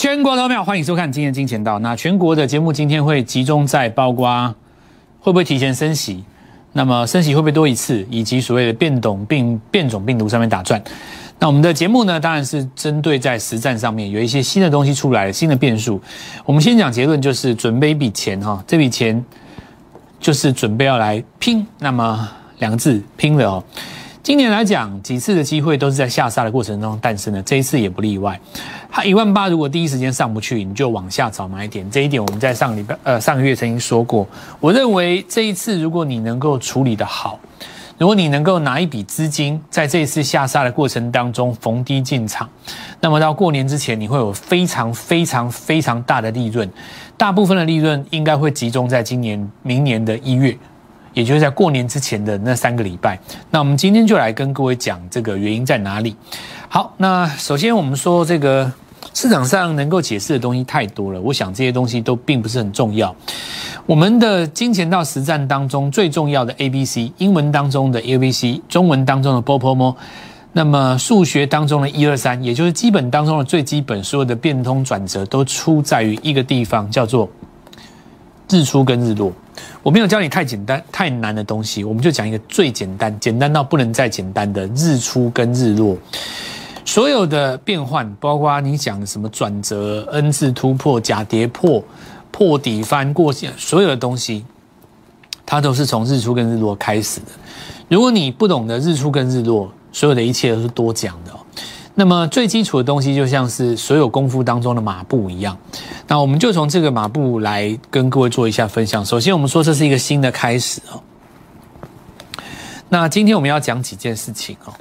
全国投票，欢迎收看今天金钱道。那全国的节目今天会集中在包括会不会提前升息，那么升息会不会多一次，以及所谓的变种病变种病毒上面打转。那我们的节目呢，当然是针对在实战上面有一些新的东西出来，新的变数。我们先讲结论，就是准备一笔钱哈，这笔钱就是准备要来拼。那么两个字拼了哦。今年来讲，几次的机会都是在下杀的过程中诞生的，这一次也不例外。它一万八，如果第一时间上不去，你就往下找买点。这一点我们在上礼拜呃上个月曾经说过。我认为这一次如果你能够处理的好，如果你能够拿一笔资金在这一次下杀的过程当中逢低进场，那么到过年之前你会有非常非常非常大的利润，大部分的利润应该会集中在今年明年的一月。也就是在过年之前的那三个礼拜，那我们今天就来跟各位讲这个原因在哪里。好，那首先我们说这个市场上能够解释的东西太多了，我想这些东西都并不是很重要。我们的金钱到实战当中最重要的 A B C，英文当中的 A B C，中文当中的 P P M，那么数学当中的一二三，也就是基本当中的最基本，所有的变通转折都出在于一个地方，叫做日出跟日落。我没有教你太简单、太难的东西，我们就讲一个最简单、简单到不能再简单的日出跟日落。所有的变换，包括你讲的什么转折、N 字突破、假跌破、破底翻过线，所有的东西，它都是从日出跟日落开始的。如果你不懂得日出跟日落，所有的一切都是多讲的。那么最基础的东西就像是所有功夫当中的马步一样，那我们就从这个马步来跟各位做一下分享。首先，我们说这是一个新的开始哦。那今天我们要讲几件事情哦。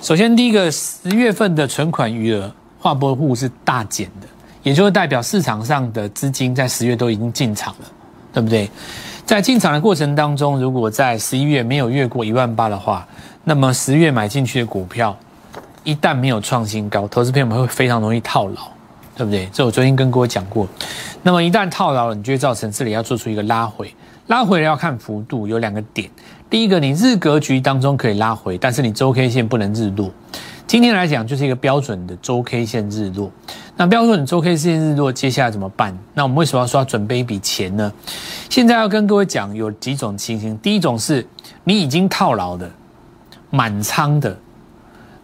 首先，第一个十月份的存款余额划拨户是大减的，也就是代表市场上的资金在十月都已经进场了，对不对？在进场的过程当中，如果在十一月没有越过一万八的话，那么十月买进去的股票。一旦没有创新高，投资朋友们会非常容易套牢，对不对？这我昨天跟各位讲过。那么一旦套牢了，你就会造成这里要做出一个拉回，拉回要看幅度，有两个点。第一个，你日格局当中可以拉回，但是你周 K 线不能日落。今天来讲就是一个标准的周 K 线日落。那标准周 K 线日落，接下来怎么办？那我们为什么要说要准备一笔钱呢？现在要跟各位讲有几种情形。第一种是你已经套牢的，满仓的。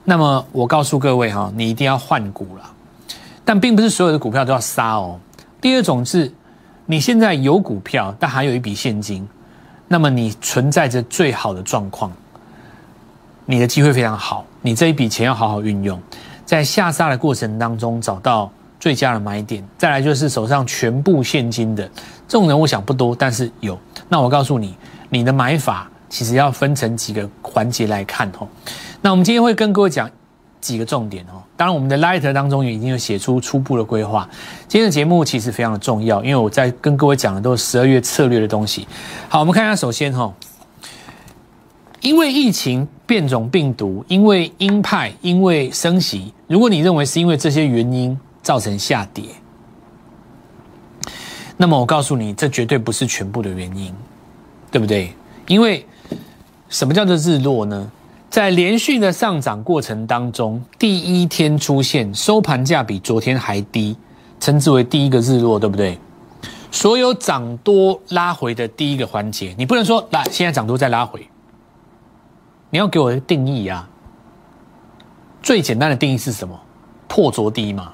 那么我告诉各位哈，你一定要换股了，但并不是所有的股票都要杀哦。第二种是，你现在有股票，但还有一笔现金，那么你存在着最好的状况，你的机会非常好，你这一笔钱要好好运用，在下杀的过程当中找到最佳的买点。再来就是手上全部现金的这种人，我想不多，但是有。那我告诉你，你的买法其实要分成几个环节来看哦。那我们今天会跟各位讲几个重点哦。当然，我们的 Lighter 当中也已经有写出初步的规划。今天的节目其实非常的重要，因为我在跟各位讲的都是十二月策略的东西。好，我们看一下，首先哈，因为疫情、变种病毒、因为鹰派、因为升息，如果你认为是因为这些原因造成下跌，那么我告诉你，这绝对不是全部的原因，对不对？因为什么叫做日落呢？在连续的上涨过程当中，第一天出现收盘价比昨天还低，称之为第一个日落，对不对？所有涨多拉回的第一个环节，你不能说来现在涨多再拉回，你要给我一个定义啊。最简单的定义是什么？破昨低嘛。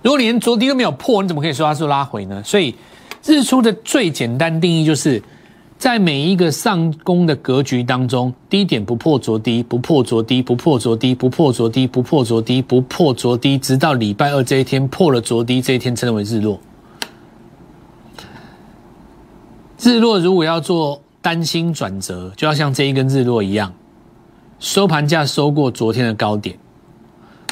如果连昨低都没有破，你怎么可以说它是拉回呢？所以日出的最简单定义就是。在每一个上攻的格局当中，低点不破昨低，不破昨低，不破昨低，不破昨低，不破昨低，不破昨低，直到礼拜二这一天破了昨低，这一天称为日落。日落如果要做单星转折，就要像这一根日落一样，收盘价收过昨天的高点，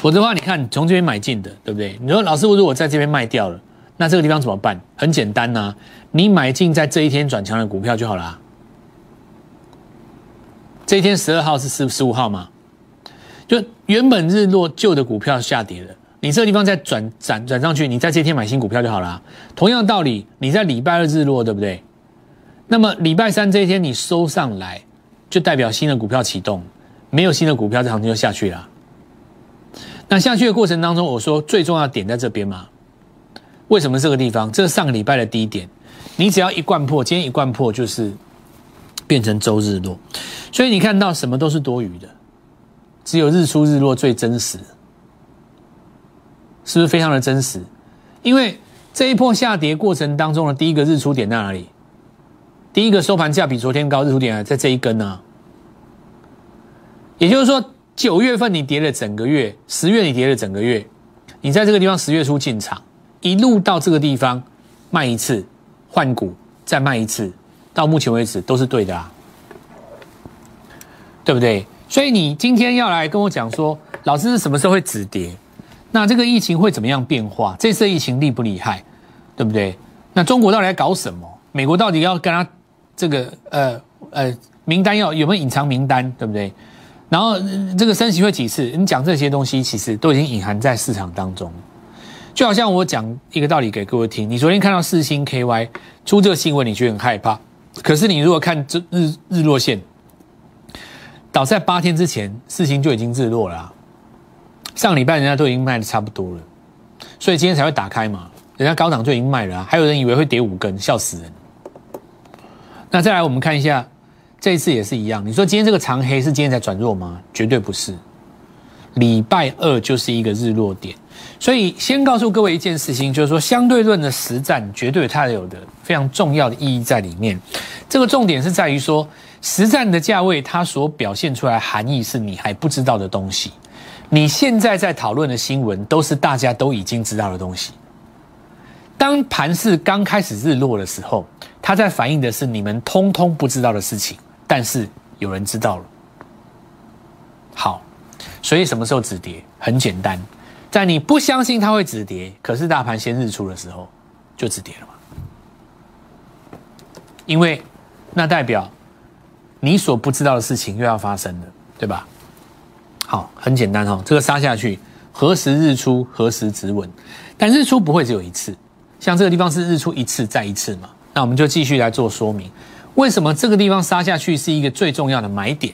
否则的话，你看从这边买进的，对不对？你说老师，我如果在这边卖掉了？那这个地方怎么办？很简单呐，你买进在这一天转强的股票就好了。这一天十二号是十十五号嘛？就原本日落旧的股票下跌了，你这个地方再转转转上去，你在这天买新股票就好了。同样道理，你在礼拜二日落，对不对？那么礼拜三这一天你收上来，就代表新的股票启动，没有新的股票，这行情就下去了。那下去的过程当中，我说最重要点在这边嘛？为什么这个地方？这是上个礼拜的低点，你只要一贯破，今天一贯破就是变成周日落，所以你看到什么都是多余的，只有日出日落最真实，是不是非常的真实？因为这一波下跌过程当中的第一个日出点在哪里？第一个收盘价比昨天高，日出点在这一根呢。也就是说，九月份你跌了整个月，十月你跌了整个月，你在这个地方十月初进场，一路到这个地方卖一次，换股再卖一次，到目前为止都是对的啊，对不对？所以你今天要来跟我讲说，老师是什么时候会止跌？那这个疫情会怎么样变化？这次疫情厉不厉害？对不对？那中国到底在搞什么？美国到底要跟他这个呃呃名单要有没有隐藏名单？对不对？然后这个升息会几次？你讲这些东西，其实都已经隐含在市场当中。就好像我讲一个道理给各位听：你昨天看到四星 KY 出这个新闻，你觉得很害怕。可是你如果看这日日落线，早在八天之前，四星就已经日落了。上礼拜人家都已经卖的差不多了，所以今天才会打开嘛。人家高档就已经卖了，还有人以为会跌五根，笑死人。那再来，我们看一下。这一次也是一样，你说今天这个长黑是今天才转弱吗？绝对不是，礼拜二就是一个日落点，所以先告诉各位一件事情，就是说相对论的实战绝对它有的非常重要的意义在里面。这个重点是在于说，实战的价位它所表现出来含义是你还不知道的东西，你现在在讨论的新闻都是大家都已经知道的东西。当盘市刚开始日落的时候，它在反映的是你们通通不知道的事情。但是有人知道了，好，所以什么时候止跌？很简单，在你不相信它会止跌，可是大盘先日出的时候，就止跌了嘛。因为那代表你所不知道的事情又要发生了，对吧？好，很简单哦，这个杀下去，何时日出，何时止稳？但日出不会只有一次，像这个地方是日出一次再一次嘛？那我们就继续来做说明。为什么这个地方杀下去是一个最重要的买点？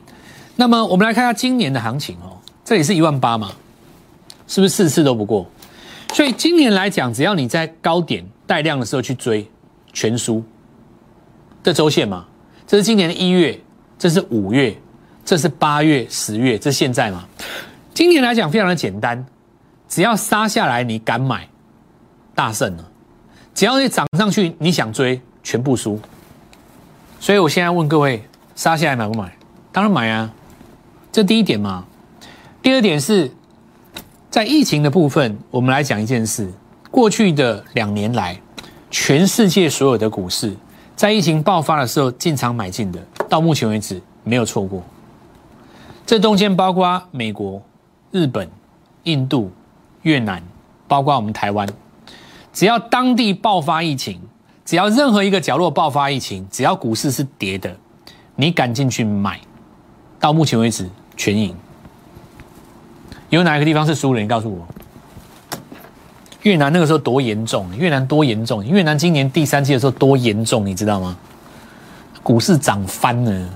那么我们来看下今年的行情哦，这里是一万八嘛，是不是四次都不过？所以今年来讲，只要你在高点带量的时候去追，全输。这周线嘛，这是今年的一月，这是五月，这是八月、十月，这是现在嘛。今年来讲非常的简单，只要杀下来你敢买，大胜了；只要你涨上去你想追，全部输。所以我现在问各位，杀下来买不买？当然买啊！这第一点嘛。第二点是在疫情的部分，我们来讲一件事：过去的两年来，全世界所有的股市在疫情爆发的时候进场买进的，到目前为止没有错过。这中间包括美国、日本、印度、越南，包括我们台湾，只要当地爆发疫情。只要任何一个角落爆发疫情，只要股市是跌的，你敢进去买，到目前为止全赢。有哪一个地方是输了？你告诉我。越南那个时候多严重？越南多严重？越南今年第三季的时候多严重？你知道吗？股市涨翻了。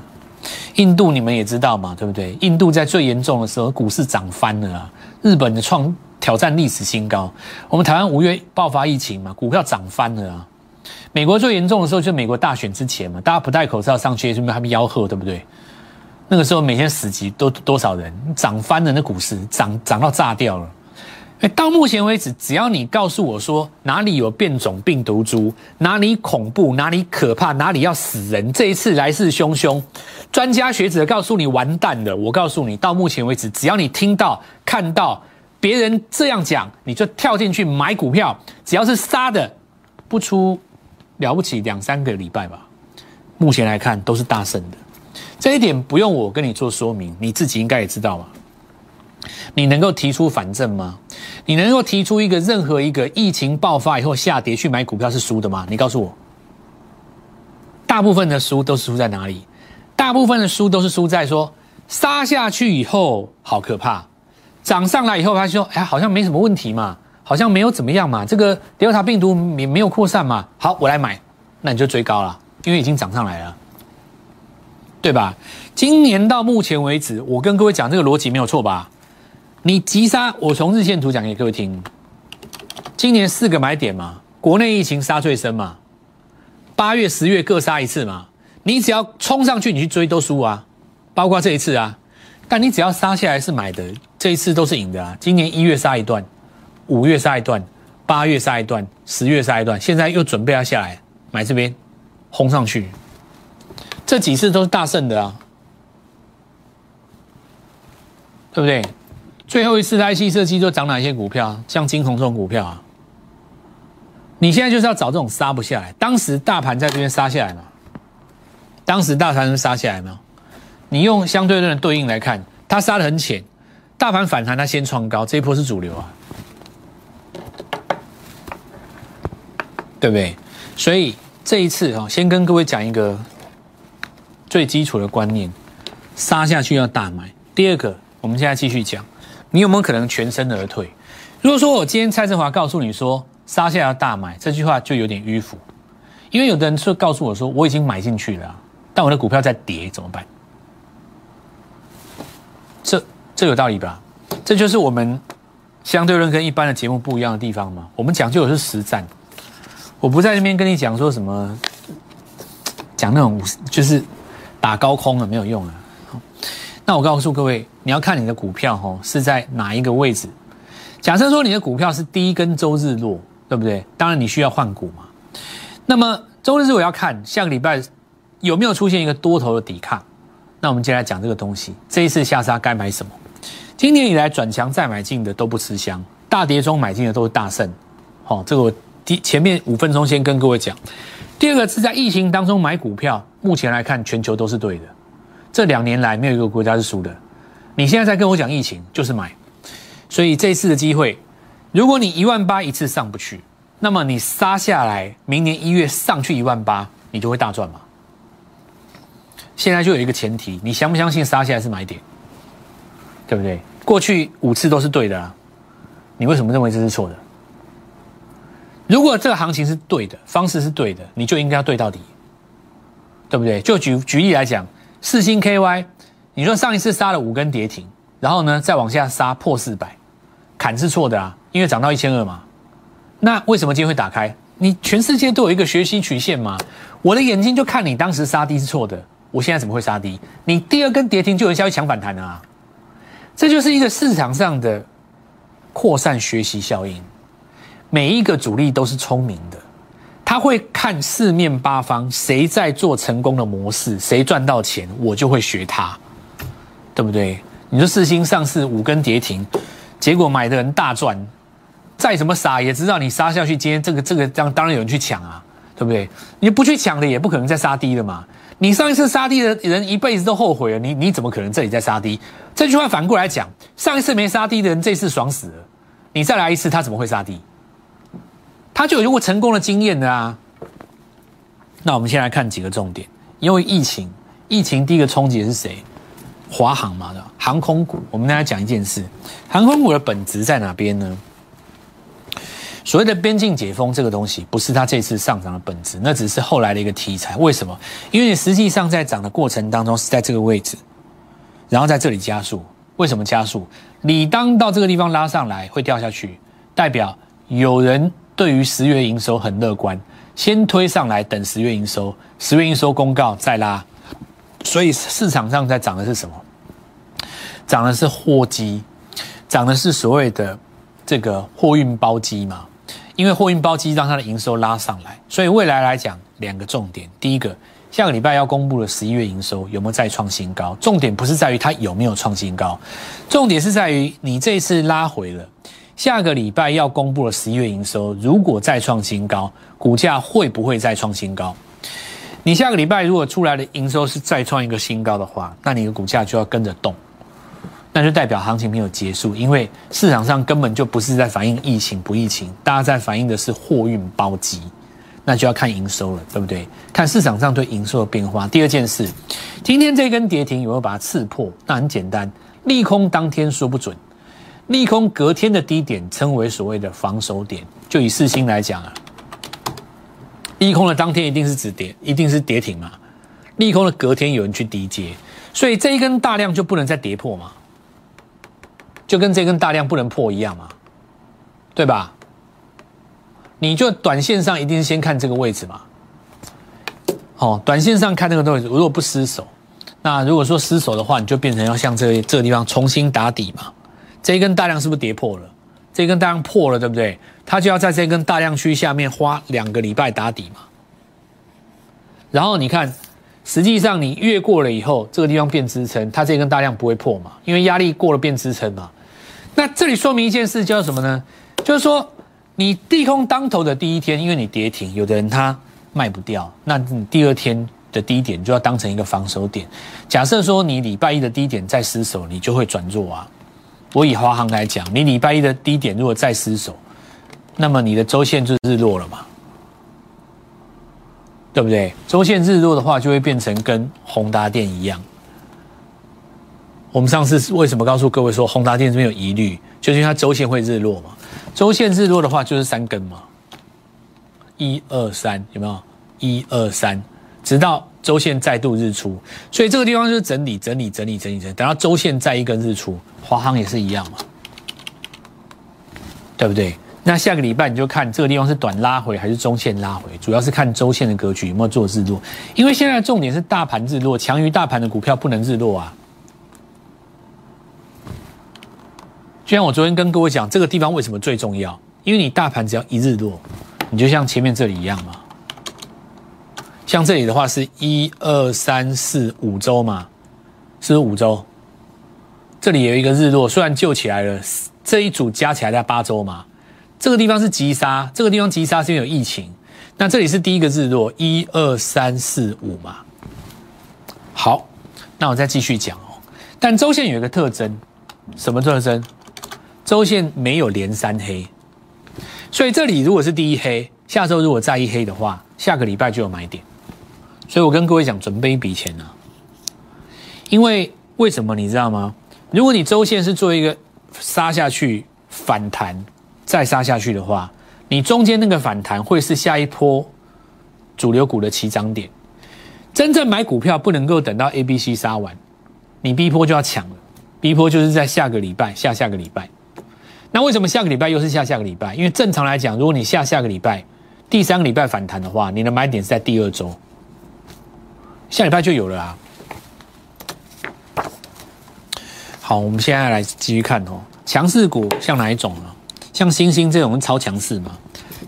印度你们也知道嘛，对不对？印度在最严重的时候，股市涨翻了啊。日本的创挑战历史新高。我们台湾五月爆发疫情嘛，股票涨翻了啊。美国最严重的时候，就美国大选之前嘛，大家不戴口罩上去，是不是他们吆喝，对不对？那个时候每天死几都多少人，涨翻了那股市，涨涨到炸掉了。哎，到目前为止，只要你告诉我说哪里有变种病毒株，哪里恐怖，哪里可怕，哪里要死人，这一次来势汹汹，专家学者告诉你完蛋了。我告诉你，到目前为止，只要你听到看到别人这样讲，你就跳进去买股票，只要是杀的，不出。了不起两三个礼拜吧，目前来看都是大胜的，这一点不用我跟你做说明，你自己应该也知道嘛。你能够提出反证吗？你能够提出一个任何一个疫情爆发以后下跌去买股票是输的吗？你告诉我，大部分的输都是输在哪里？大部分的输都是输在说杀下去以后好可怕，涨上来以后他说哎好像没什么问题嘛。好像没有怎么样嘛，这个德尔塔病毒没没有扩散嘛。好，我来买，那你就追高了，因为已经涨上来了，对吧？今年到目前为止，我跟各位讲这个逻辑没有错吧？你急杀，我从日线图讲给各位听。今年四个买点嘛，国内疫情杀最深嘛，八月、十月各杀一次嘛。你只要冲上去，你去追都输啊，包括这一次啊。但你只要杀下来是买的，这一次都是赢的啊。今年一月杀一段，五月杀一段，八月杀一段，十月杀一段，现在又准备要下来买这边，轰上去，这几次都是大胜的啊，对不对？最后一次的 IC 设计都涨哪些股票？像金红这种股票啊，你现在就是要找这种杀不下来。当时大盘在这边杀下来嘛，当时大盘是杀下来没有？你用相对论的对应来看，它杀的很浅，大盘反弹它先创高，这一波是主流啊，对不对？所以这一次啊，先跟各位讲一个最基础的观念：杀下去要大买。第二个，我们现在继续讲。你有没有可能全身而退？如果说我今天蔡振华告诉你说杀下要大买，这句话就有点迂腐，因为有的人说告诉我说我已经买进去了，但我的股票在跌，怎么办？这这有道理吧？这就是我们相对论跟一般的节目不一样的地方嘛。我们讲究的是实战，我不在那边跟你讲说什么，讲那种就是打高空了没有用了。那我告诉各位，你要看你的股票哦是在哪一个位置。假设说你的股票是第一根周日落，对不对？当然你需要换股嘛。那么周日我要看下个礼拜有没有出现一个多头的抵抗。那我们接下来讲这个东西，这一次下杀该买什么？今年以来转强再买进的都不吃香，大跌中买进的都是大胜。好，这个我第前面五分钟先跟各位讲。第二个是在疫情当中买股票，目前来看全球都是对的。这两年来没有一个国家是输的，你现在在跟我讲疫情就是买，所以这次的机会，如果你一万八一次上不去，那么你杀下来，明年一月上去一万八，你就会大赚嘛。现在就有一个前提，你相不相信杀下来是买点，对不对？过去五次都是对的啊，你为什么认为这是错的？如果这个行情是对的，方式是对的，你就应该要对到底，对不对？就举举例来讲。四星 KY，你说上一次杀了五根跌停，然后呢再往下杀破四百，砍是错的啊，因为涨到一千二嘛。那为什么今天会打开？你全世界都有一个学习曲线嘛。我的眼睛就看你当时杀低是错的，我现在怎么会杀低？你第二根跌停就有消息抢反弹啊？这就是一个市场上的扩散学习效应。每一个主力都是聪明的。他会看四面八方，谁在做成功的模式，谁赚到钱，我就会学他，对不对？你说四星上市五根跌停，结果买的人大赚，再怎么傻也知道你杀下去，今天这个这个当当然有人去抢啊，对不对？你不去抢的也不可能再杀低了嘛。你上一次杀低的人一辈子都后悔了，你你怎么可能这里再杀低？这句话反过来讲，上一次没杀低的人这次爽死了，你再来一次他怎么会杀低？他就有过成功的经验的啊。那我们先来看几个重点。因为疫情，疫情第一个冲击是谁？华航嘛的航空股。我们大家讲一件事：航空股的本质在哪边呢？所谓的边境解封这个东西，不是它这次上涨的本质，那只是后来的一个题材。为什么？因为你实际上在涨的过程当中是在这个位置，然后在这里加速。为什么加速？你当到这个地方拉上来会掉下去，代表有人。对于十月营收很乐观，先推上来，等十月营收，十月营收公告再拉，所以市场上在涨的是什么？涨的是货机，涨的是所谓的这个货运包机嘛？因为货运包机让它的营收拉上来，所以未来来讲两个重点，第一个下个礼拜要公布的十一月营收有没有再创新高？重点不是在于它有没有创新高，重点是在于你这一次拉回了。下个礼拜要公布了十一月营收，如果再创新高，股价会不会再创新高？你下个礼拜如果出来的营收是再创一个新高的话，那你的股价就要跟着动，那就代表行情没有结束，因为市场上根本就不是在反映疫情不疫情，大家在反映的是货运包机，那就要看营收了，对不对？看市场上对营收的变化。第二件事，今天这根跌停有没有把它刺破？那很简单，利空当天说不准。利空隔天的低点称为所谓的防守点，就以四星来讲啊，利空的当天一定是止跌，一定是跌停嘛。利空的隔天有人去低接，所以这一根大量就不能再跌破嘛。就跟这根大量不能破一样嘛，对吧？你就短线上一定先看这个位置嘛。哦，短线上看这个位置，如果不失手，那如果说失手的话，你就变成要像这这个地方重新打底嘛。这一根大量是不是跌破了？这一根大量破了，对不对？它就要在这根大量区下面花两个礼拜打底嘛。然后你看，实际上你越过了以后，这个地方变支撑，它这根大量不会破嘛，因为压力过了变支撑嘛。那这里说明一件事叫什么呢？就是说你地空当头的第一天，因为你跌停，有的人他卖不掉，那你第二天的低点就要当成一个防守点。假设说你礼拜一的低点再失守，你就会转弱啊。我以华航来讲，你礼拜一的低点如果再失守，那么你的周线就日落了嘛，对不对？周线日落的话，就会变成跟宏达电一样。我们上次为什么告诉各位说宏达电这边有疑虑，就是因为它周线会日落嘛。周线日落的话，就是三根嘛，一二三，有没有？一二三，直到周线再度日出，所以这个地方就是整理、整理、整理、整理、整理，等到周线再一根日出。华航也是一样嘛，对不对？那下个礼拜你就看这个地方是短拉回还是中线拉回，主要是看周线的格局有没有做日落。因为现在重点是大盘日落，强于大盘的股票不能日落啊。就像我昨天跟各位讲，这个地方为什么最重要？因为你大盘只要一日落，你就像前面这里一样嘛。像这里的话是一二三四五周嘛，是五周。这里有一个日落，虽然救起来了，这一组加起来在八周嘛。这个地方是急杀，这个地方急杀是因为有疫情。那这里是第一个日落，一二三四五嘛。好，那我再继续讲哦。但周线有一个特征，什么特征？周线没有连三黑，所以这里如果是第一黑，下周如果再一黑的话，下个礼拜就有买点。所以我跟各位讲，准备一笔钱啊。因为为什么你知道吗？如果你周线是做一个杀下去反弹，再杀下去的话，你中间那个反弹会是下一波主流股的起涨点。真正买股票不能够等到 A、B、C 杀完，你 B 波就要抢了。B 波就是在下个礼拜、下下个礼拜。那为什么下个礼拜又是下下个礼拜？因为正常来讲，如果你下下个礼拜第三个礼拜反弹的话，你的买点是在第二周，下礼拜就有了啊。好，我们现在来继续看哦。强势股像哪一种呢？像星星这种超强势嘛。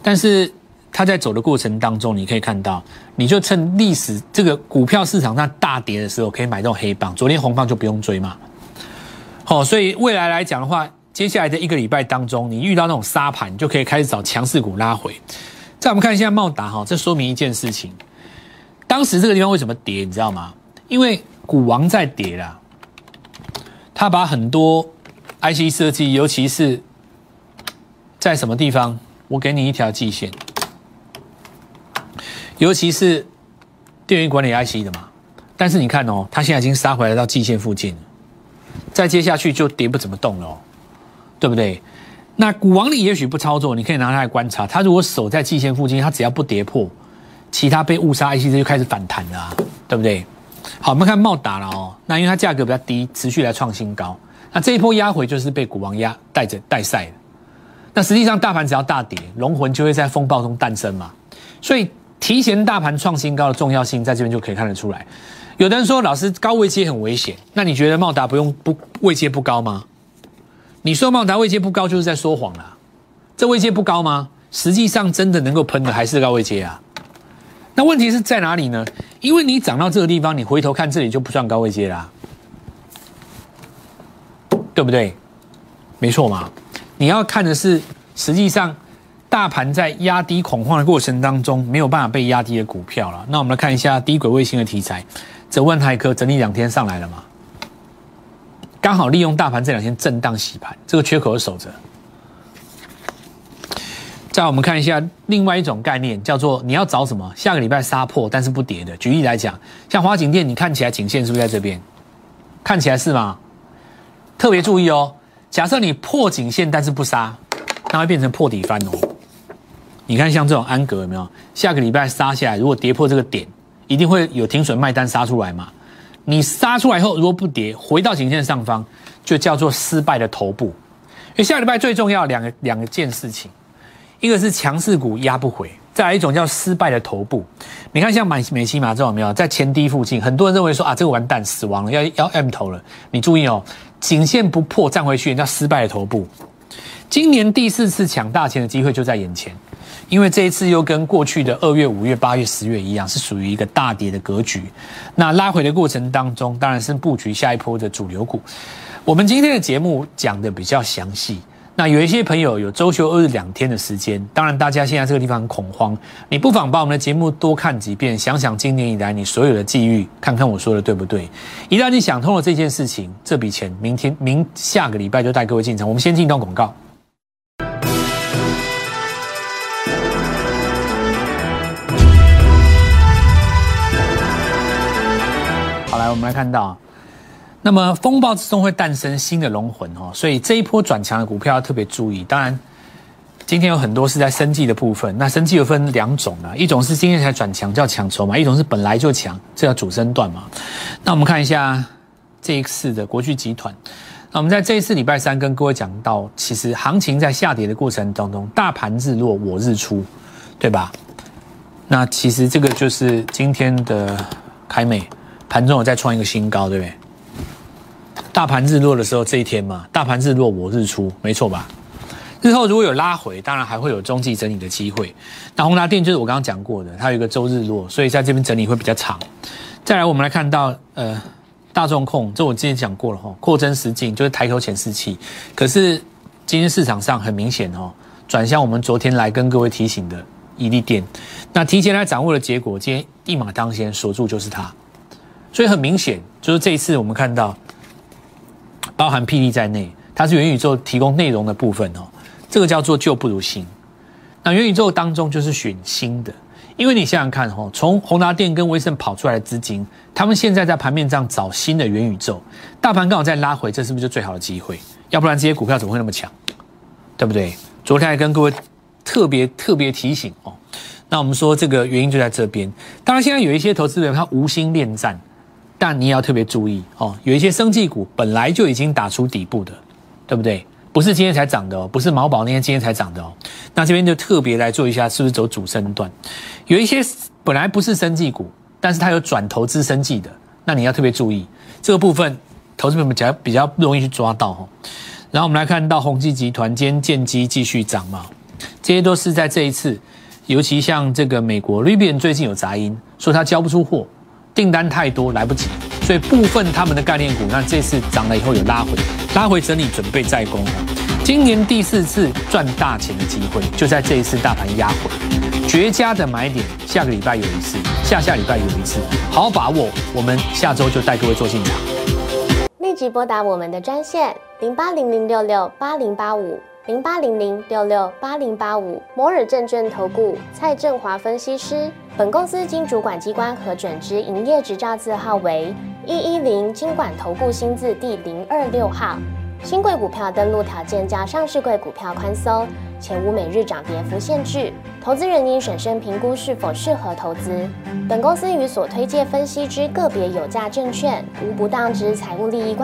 但是它在走的过程当中，你可以看到，你就趁历史这个股票市场上大跌的时候，可以买这种黑棒。昨天红棒就不用追嘛。好，所以未来来讲的话，接下来的一个礼拜当中，你遇到那种沙盘，就可以开始找强势股拉回。再我们看一下茂达哈，这说明一件事情：当时这个地方为什么跌？你知道吗？因为股王在跌啦。他把很多 IC 设计，尤其是在什么地方，我给你一条季线，尤其是电源管理 IC 的嘛。但是你看哦，它现在已经杀回来到季线附近，再接下去就跌不怎么动了，哦，对不对？那股王你也许不操作，你可以拿它来观察。它如果守在季线附近，它只要不跌破，其他被误杀 IC 就开始反弹了，对不对？好，我们看茂达了哦。那因为它价格比较低，持续来创新高。那这一波压回就是被股王压带着带赛。那实际上大盘只要大跌，龙魂就会在风暴中诞生嘛。所以提前大盘创新高的重要性，在这边就可以看得出来。有的人说，老师高位接很危险。那你觉得茂达不用不位阶不高吗？你说茂达位阶不高，就是在说谎啦。这位阶不高吗？实际上真的能够喷的还是高位阶啊。那问题是在哪里呢？因为你涨到这个地方，你回头看这里就不算高位阶啦，对不对？没错嘛。你要看的是，实际上大盘在压低恐慌的过程当中，没有办法被压低的股票了。那我们来看一下低轨卫星的题材，泽万泰科整理两天上来了嘛？刚好利用大盘这两天震荡洗盘，这个缺口守着。再我们看一下另外一种概念，叫做你要找什么？下个礼拜杀破但是不跌的。举例来讲，像华景店，你看起来颈线是不是在这边？看起来是吗？特别注意哦，假设你破颈线但是不杀，那会变成破底翻哦。你看像这种安格有没有？下个礼拜杀下来，如果跌破这个点，一定会有停损卖单杀出来嘛？你杀出来后，如果不跌，回到颈线上方，就叫做失败的头部。因为下礼拜最重要两个两件事情，一个是强势股压不回，再来一种叫失败的头部。你看像买美西马这种没有在前低附近，很多人认为说啊这个完蛋死亡了，要要 M 头了。你注意哦，颈线不破站回去，叫失败的头部。今年第四次抢大钱的机会就在眼前。因为这一次又跟过去的二月、五月、八月、十月一样，是属于一个大跌的格局。那拉回的过程当中，当然是布局下一波的主流股。我们今天的节目讲的比较详细。那有一些朋友有周休二日两天的时间，当然大家现在这个地方很恐慌，你不妨把我们的节目多看几遍，想想今年以来你所有的际遇，看看我说的对不对。一旦你想通了这件事情，这笔钱明天、明下个礼拜就带各位进场。我们先进一段广告。好来，我们来看到，那么风暴之中会诞生新的龙魂哦，所以这一波转强的股票要特别注意。当然，今天有很多是在生计的部分，那生计有分两种啊，一种是今天才转强叫抢筹嘛，一种是本来就强，这叫主升段嘛。那我们看一下这一次的国巨集团，那我们在这一次礼拜三跟各位讲到，其实行情在下跌的过程当中，大盘日落我日出，对吧？那其实这个就是今天的凯美。盘中有再创一个新高，对不对？大盘日落的时候这一天嘛，大盘日落我日出，没错吧？日后如果有拉回，当然还会有中继整理的机会。那宏达电就是我刚刚讲过的，它有一个周日落，所以在这边整理会比较长。再来，我们来看到呃大众控，这我之前讲过了哈，扩增实境就是抬头显示器。可是今天市场上很明显哦，转向我们昨天来跟各位提醒的伊利电，那提前来掌握的结果，今天一马当先锁住就是它。所以很明显，就是这一次我们看到，包含霹雳在内，它是元宇宙提供内容的部分哦。这个叫做旧不如新。那元宇宙当中就是选新的，因为你想想看哦，从宏达电跟威盛跑出来的资金，他们现在在盘面上找新的元宇宙，大盘刚好在拉回，这是不是就最好的机会？要不然这些股票怎么会那么强？对不对？昨天还跟各位特别特别提醒哦。那我们说这个原因就在这边。当然，现在有一些投资人他无心恋战。但你也要特别注意哦，有一些生技股本来就已经打出底部的，对不对？不是今天才涨的哦，不是毛宝那些今天才涨的哦。那这边就特别来做一下，是不是走主升段？有一些本来不是生技股，但是它有转投资生技的，那你要特别注意这个部分，投资朋友们比较比较容易去抓到哦。然后我们来看到宏基集团今天建机继续涨嘛，这些都是在这一次，尤其像这个美国 Rivian 最近有杂音，说它交不出货。订单太多来不及，所以部分他们的概念股，那这次涨了以后有拉回，拉回整理准备再攻。今年第四次赚大钱的机会就在这一次大盘压回，绝佳的买点，下个礼拜有一次，下下礼拜有一次，好好把握。我们下周就带各位做进场。立即拨打我们的专线零八零零六六八零八五零八零零六六八零八五摩尔证券投顾蔡振华分析师。本公司经主管机关核准之营业执照字号为一一零金管投顾新字第零二六号。新贵股票登录条件较上市贵股票宽松，且无每日涨跌幅限制。投资人应审慎评估是否适合投资。本公司与所推介分析之个别有价证券无不当之财务利益关。